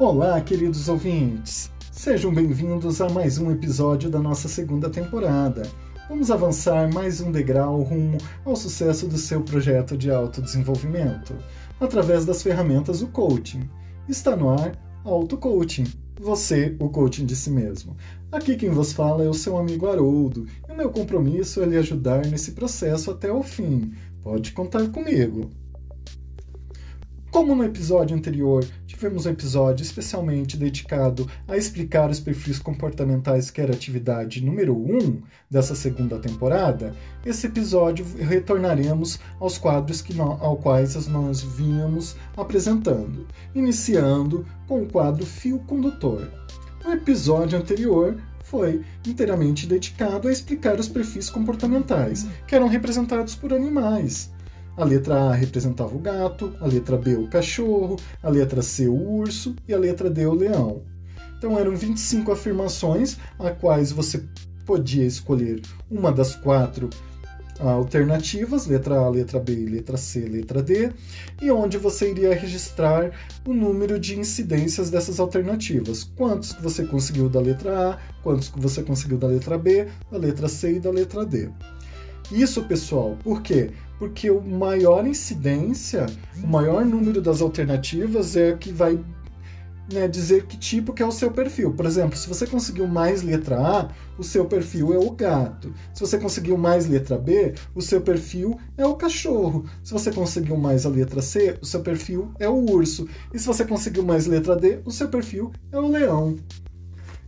Olá, queridos ouvintes! Sejam bem-vindos a mais um episódio da nossa segunda temporada. Vamos avançar mais um degrau rumo ao sucesso do seu projeto de autodesenvolvimento, através das ferramentas do coaching. Está no ar Auto Coaching, você, o coaching de si mesmo. Aqui quem vos fala é o seu amigo Haroldo, e o meu compromisso é lhe ajudar nesse processo até o fim. Pode contar comigo. Como no episódio anterior, tivemos um episódio especialmente dedicado a explicar os perfis comportamentais, que era a atividade número 1 um dessa segunda temporada, esse episódio retornaremos aos quadros que nós, ao quais nós vínhamos apresentando, iniciando com o quadro Fio Condutor. No episódio anterior, foi inteiramente dedicado a explicar os perfis comportamentais, que eram representados por animais. A letra A representava o gato, a letra B o cachorro, a letra C o urso e a letra D o leão. Então eram 25 afirmações, a quais você podia escolher uma das quatro alternativas, letra A, letra B, letra C, letra D, e onde você iria registrar o número de incidências dessas alternativas. Quantos que você conseguiu da letra A, quantos que você conseguiu da letra B, da letra C e da letra D. Isso, pessoal, por quê? Porque o maior incidência, o maior número das alternativas é que vai né, dizer que tipo que é o seu perfil. Por exemplo, se você conseguiu mais letra A, o seu perfil é o gato. Se você conseguiu mais letra B, o seu perfil é o cachorro. Se você conseguiu mais a letra C, o seu perfil é o urso. E se você conseguiu mais letra D, o seu perfil é o leão.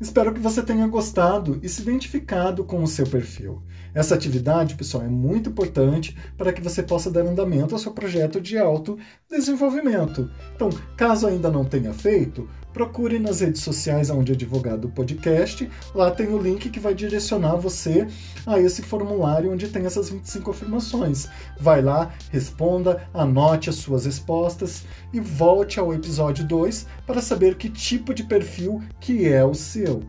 Espero que você tenha gostado e se identificado com o seu perfil. Essa atividade, pessoal, é muito importante para que você possa dar andamento ao seu projeto de autodesenvolvimento. Então, caso ainda não tenha feito, procure nas redes sociais onde é divulgado o podcast. Lá tem o link que vai direcionar você a esse formulário onde tem essas 25 afirmações. Vai lá, responda, anote as suas respostas e volte ao episódio 2 para saber que tipo de perfil que é o seu.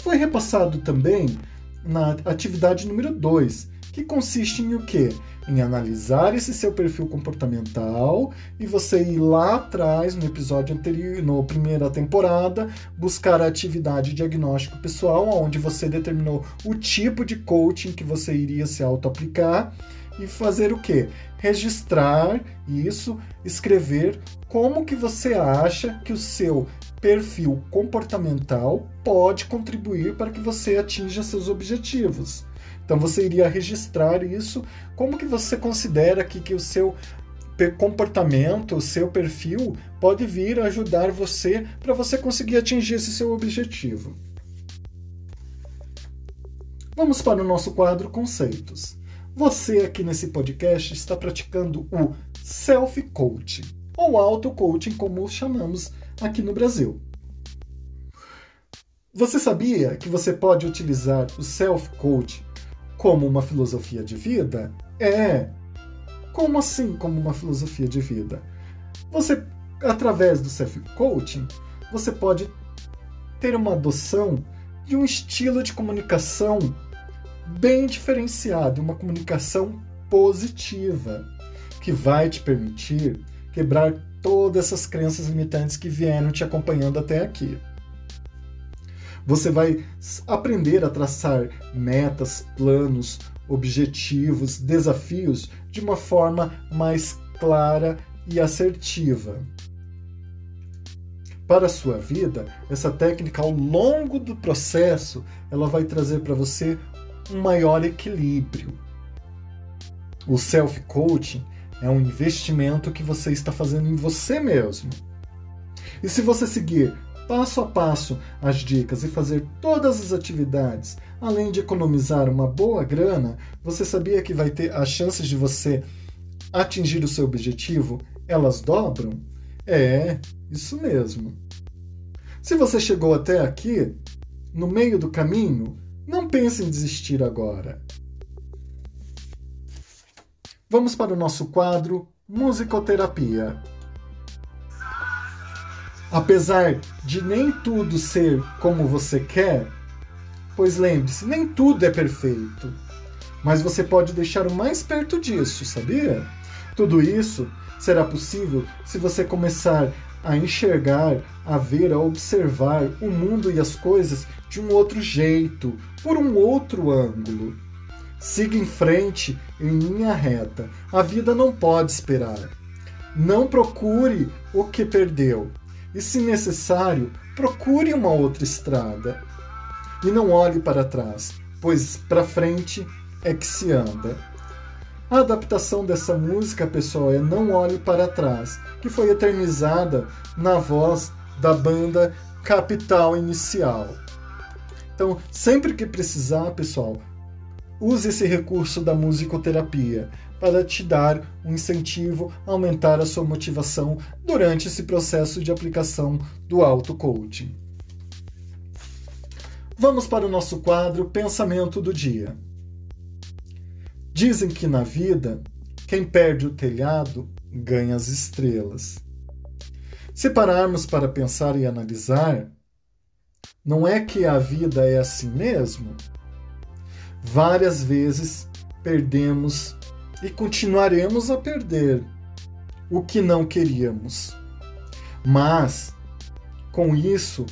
Foi repassado também na atividade número 2, que consiste em o quê? Em analisar esse seu perfil comportamental e você ir lá atrás, no episódio anterior, na primeira temporada, buscar a atividade diagnóstico pessoal, onde você determinou o tipo de coaching que você iria se auto-aplicar e fazer o quê? Registrar isso, escrever como que você acha que o seu perfil comportamental pode contribuir para que você atinja seus objetivos. Então você iria registrar isso, como que você considera que, que o seu comportamento, o seu perfil pode vir ajudar você para você conseguir atingir esse seu objetivo. Vamos para o nosso quadro conceitos. Você aqui nesse podcast está praticando o self-coaching, ou auto-coaching, como chamamos aqui no Brasil. Você sabia que você pode utilizar o self-coaching como uma filosofia de vida? É. Como assim como uma filosofia de vida? Você, através do self-coaching, você pode ter uma adoção de um estilo de comunicação bem diferenciado, uma comunicação positiva, que vai te permitir quebrar todas essas crenças limitantes que vieram te acompanhando até aqui. Você vai aprender a traçar metas, planos, objetivos, desafios de uma forma mais clara e assertiva. Para a sua vida, essa técnica ao longo do processo, ela vai trazer para você um maior equilíbrio. O self-coaching é um investimento que você está fazendo em você mesmo. E se você seguir passo a passo as dicas e fazer todas as atividades, além de economizar uma boa grana, você sabia que vai ter as chances de você atingir o seu objetivo, elas dobram? É, isso mesmo. Se você chegou até aqui, no meio do caminho, não pense em desistir agora. Vamos para o nosso quadro Musicoterapia. Apesar de nem tudo ser como você quer, pois lembre-se, nem tudo é perfeito. Mas você pode deixar o mais perto disso, sabia? Tudo isso será possível se você começar a enxergar, a ver, a observar o mundo e as coisas de um outro jeito, por um outro ângulo. Siga em frente em linha reta. A vida não pode esperar. Não procure o que perdeu. E, se necessário, procure uma outra estrada. E não olhe para trás, pois para frente é que se anda. A adaptação dessa música, pessoal, é Não Olhe Para Trás, que foi eternizada na voz da banda Capital Inicial. Então, sempre que precisar, pessoal, use esse recurso da musicoterapia para te dar um incentivo, aumentar a sua motivação durante esse processo de aplicação do auto-coaching. Vamos para o nosso quadro Pensamento do Dia. Dizem que na vida, quem perde o telhado ganha as estrelas. Se pararmos para pensar e analisar, não é que a vida é assim mesmo? Várias vezes perdemos e continuaremos a perder o que não queríamos. Mas, com isso,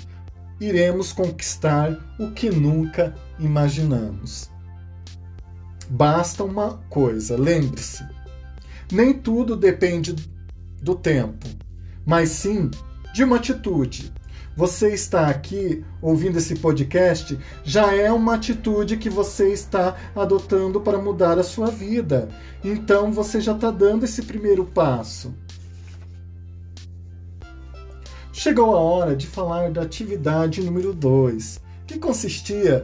iremos conquistar o que nunca imaginamos. Basta uma coisa, lembre-se: nem tudo depende do tempo, mas sim de uma atitude. Você está aqui ouvindo esse podcast já é uma atitude que você está adotando para mudar a sua vida. Então você já está dando esse primeiro passo. Chegou a hora de falar da atividade número 2, que consistia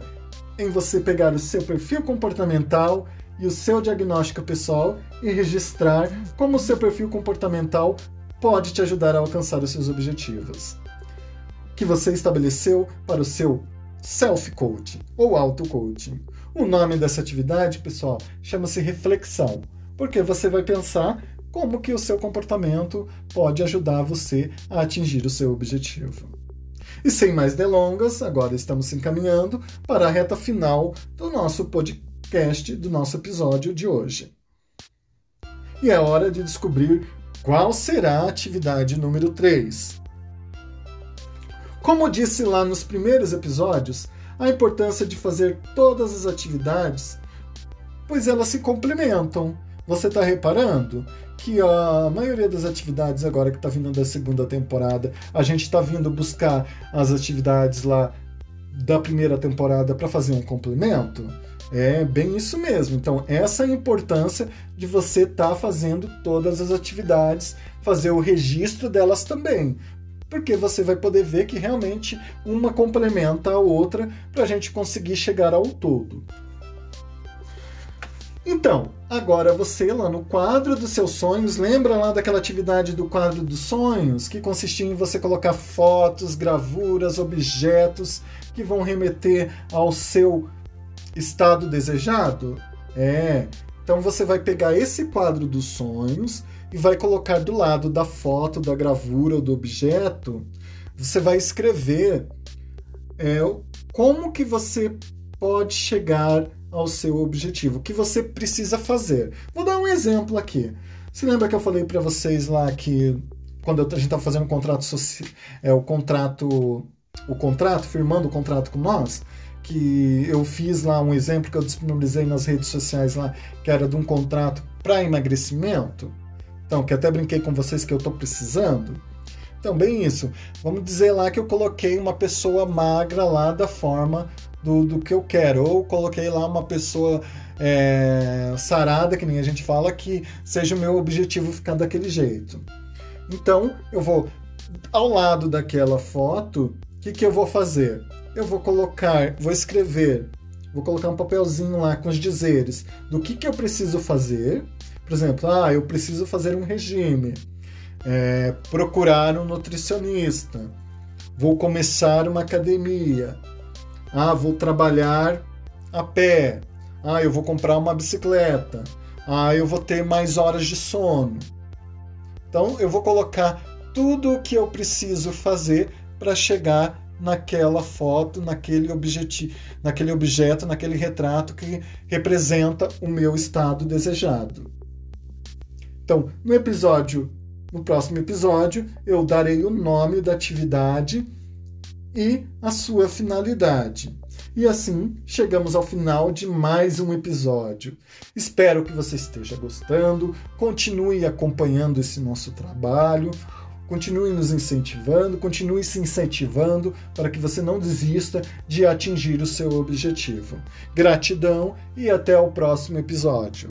em você pegar o seu perfil comportamental e o seu diagnóstico pessoal e registrar como o seu perfil comportamental pode te ajudar a alcançar os seus objetivos que você estabeleceu para o seu self-coaching ou auto-coaching. O nome dessa atividade, pessoal, chama-se reflexão, porque você vai pensar como que o seu comportamento pode ajudar você a atingir o seu objetivo. E sem mais delongas, agora estamos se encaminhando para a reta final do nosso podcast, do nosso episódio de hoje. E é hora de descobrir qual será a atividade número 3. Como disse lá nos primeiros episódios, a importância de fazer todas as atividades, pois elas se complementam. Você está reparando que a maioria das atividades agora que está vindo da segunda temporada, a gente está vindo buscar as atividades lá da primeira temporada para fazer um complemento? É bem isso mesmo. Então, essa é a importância de você estar tá fazendo todas as atividades, fazer o registro delas também porque você vai poder ver que realmente uma complementa a outra para a gente conseguir chegar ao todo. Então, agora você lá no quadro dos seus sonhos, lembra lá daquela atividade do quadro dos sonhos, que consistia em você colocar fotos, gravuras, objetos que vão remeter ao seu estado desejado? É. Então você vai pegar esse quadro dos sonhos e vai colocar do lado da foto, da gravura ou do objeto, você vai escrever é, como que você pode chegar ao seu objetivo, o que você precisa fazer. Vou dar um exemplo aqui. Se lembra que eu falei para vocês lá que quando a gente estava fazendo um contrato é o contrato, o contrato, firmando o contrato com nós, que eu fiz lá um exemplo que eu disponibilizei nas redes sociais lá, que era de um contrato para emagrecimento. Então, que até brinquei com vocês que eu estou precisando. Então, bem isso. Vamos dizer lá que eu coloquei uma pessoa magra lá da forma do, do que eu quero. Ou coloquei lá uma pessoa é, sarada, que nem a gente fala, que seja o meu objetivo ficar daquele jeito. Então, eu vou, ao lado daquela foto, o que, que eu vou fazer? Eu vou colocar, vou escrever, vou colocar um papelzinho lá com os dizeres do que, que eu preciso fazer por exemplo, ah, eu preciso fazer um regime, é, procurar um nutricionista, vou começar uma academia, ah, vou trabalhar a pé, ah, eu vou comprar uma bicicleta, ah, eu vou ter mais horas de sono. Então, eu vou colocar tudo o que eu preciso fazer para chegar naquela foto, naquele objetivo, naquele objeto, naquele retrato que representa o meu estado desejado. Então, no episódio No próximo episódio, eu darei o nome da atividade e a sua finalidade. E assim chegamos ao final de mais um episódio. Espero que você esteja gostando, continue acompanhando esse nosso trabalho, continue nos incentivando, continue se incentivando para que você não desista de atingir o seu objetivo. Gratidão e até o próximo episódio.